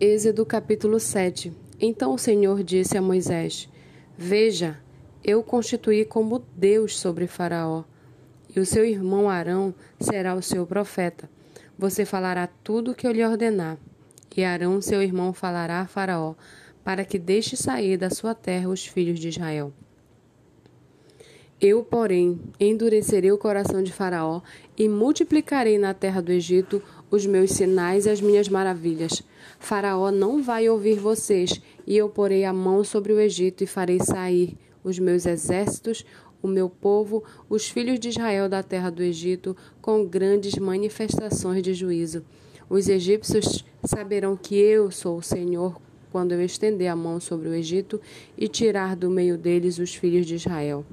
Êxodo capítulo 7 Então o Senhor disse a Moisés: Veja, eu constituí como Deus sobre Faraó, e o seu irmão Arão será o seu profeta. Você falará tudo o que eu lhe ordenar, e Arão, seu irmão, falará a Faraó, para que deixe sair da sua terra os filhos de Israel. Eu, porém, endurecerei o coração de Faraó e multiplicarei na terra do Egito os meus sinais e as minhas maravilhas. Faraó não vai ouvir vocês, e eu porei a mão sobre o Egito e farei sair os meus exércitos, o meu povo, os filhos de Israel da terra do Egito, com grandes manifestações de juízo. Os egípcios saberão que eu sou o Senhor quando eu estender a mão sobre o Egito e tirar do meio deles os filhos de Israel.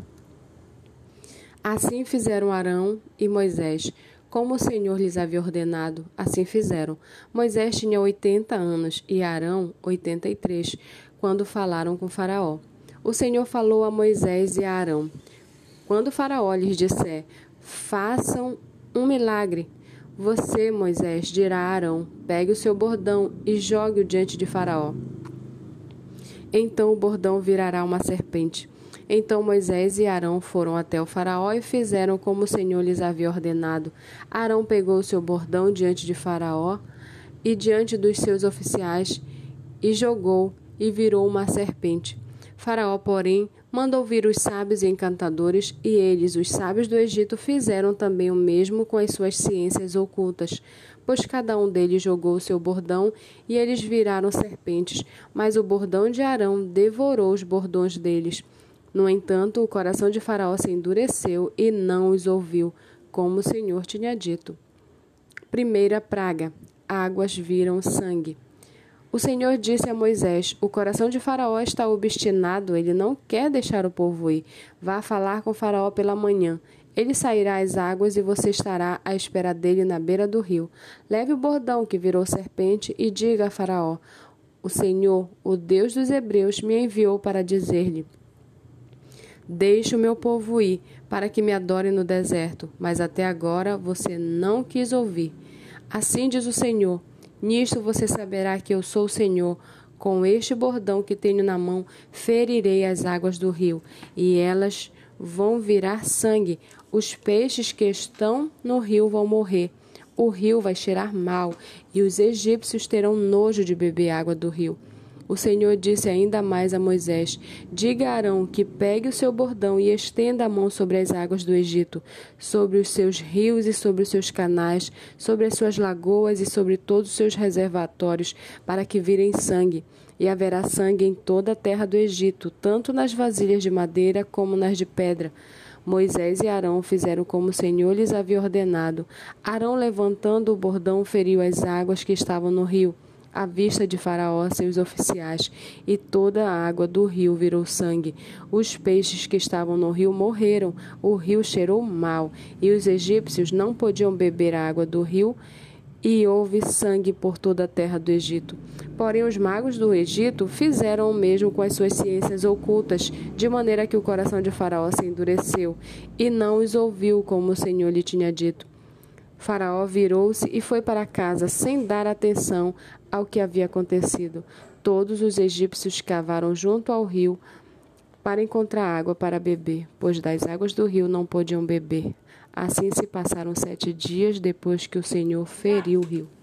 Assim fizeram Arão e Moisés, como o Senhor lhes havia ordenado, assim fizeram. Moisés tinha oitenta anos e Arão oitenta e três, quando falaram com Faraó. O Senhor falou a Moisés e a Arão: Quando Faraó lhes disser, façam um milagre, você, Moisés, dirá a Arão: pegue o seu bordão e jogue-o diante de Faraó. Então o bordão virará uma serpente. Então Moisés e Arão foram até o Faraó e fizeram como o Senhor lhes havia ordenado. Arão pegou o seu bordão diante de Faraó e diante dos seus oficiais e jogou e virou uma serpente. Faraó, porém, mandou vir os sábios e encantadores, e eles, os sábios do Egito, fizeram também o mesmo com as suas ciências ocultas, pois cada um deles jogou o seu bordão e eles viraram serpentes, mas o bordão de Arão devorou os bordões deles. No entanto, o coração de Faraó se endureceu e não os ouviu, como o Senhor tinha dito. Primeira praga: águas viram sangue. O Senhor disse a Moisés: O coração de Faraó está obstinado, ele não quer deixar o povo ir. Vá falar com Faraó pela manhã. Ele sairá às águas e você estará à espera dele na beira do rio. Leve o bordão que virou serpente e diga a Faraó: O Senhor, o Deus dos Hebreus, me enviou para dizer-lhe: Deixe o meu povo ir, para que me adore no deserto, mas até agora você não quis ouvir. Assim diz o Senhor: Nisto você saberá que eu sou o Senhor. Com este bordão que tenho na mão, ferirei as águas do rio, e elas vão virar sangue. Os peixes que estão no rio vão morrer. O rio vai cheirar mal, e os egípcios terão nojo de beber água do rio. O Senhor disse ainda mais a Moisés: Diga a Arão que pegue o seu bordão e estenda a mão sobre as águas do Egito, sobre os seus rios e sobre os seus canais, sobre as suas lagoas e sobre todos os seus reservatórios, para que virem sangue. E haverá sangue em toda a terra do Egito, tanto nas vasilhas de madeira como nas de pedra. Moisés e Arão fizeram como o Senhor lhes havia ordenado. Arão, levantando o bordão, feriu as águas que estavam no rio à vista de Faraó, seus oficiais, e toda a água do rio virou sangue. Os peixes que estavam no rio morreram, o rio cheirou mal, e os egípcios não podiam beber a água do rio, e houve sangue por toda a terra do Egito. Porém, os magos do Egito fizeram o mesmo com as suas ciências ocultas, de maneira que o coração de Faraó se endureceu, e não os ouviu como o Senhor lhe tinha dito. Faraó virou-se e foi para casa sem dar atenção ao que havia acontecido. Todos os egípcios cavaram junto ao rio para encontrar água para beber, pois das águas do rio não podiam beber. Assim se passaram sete dias depois que o Senhor feriu o rio.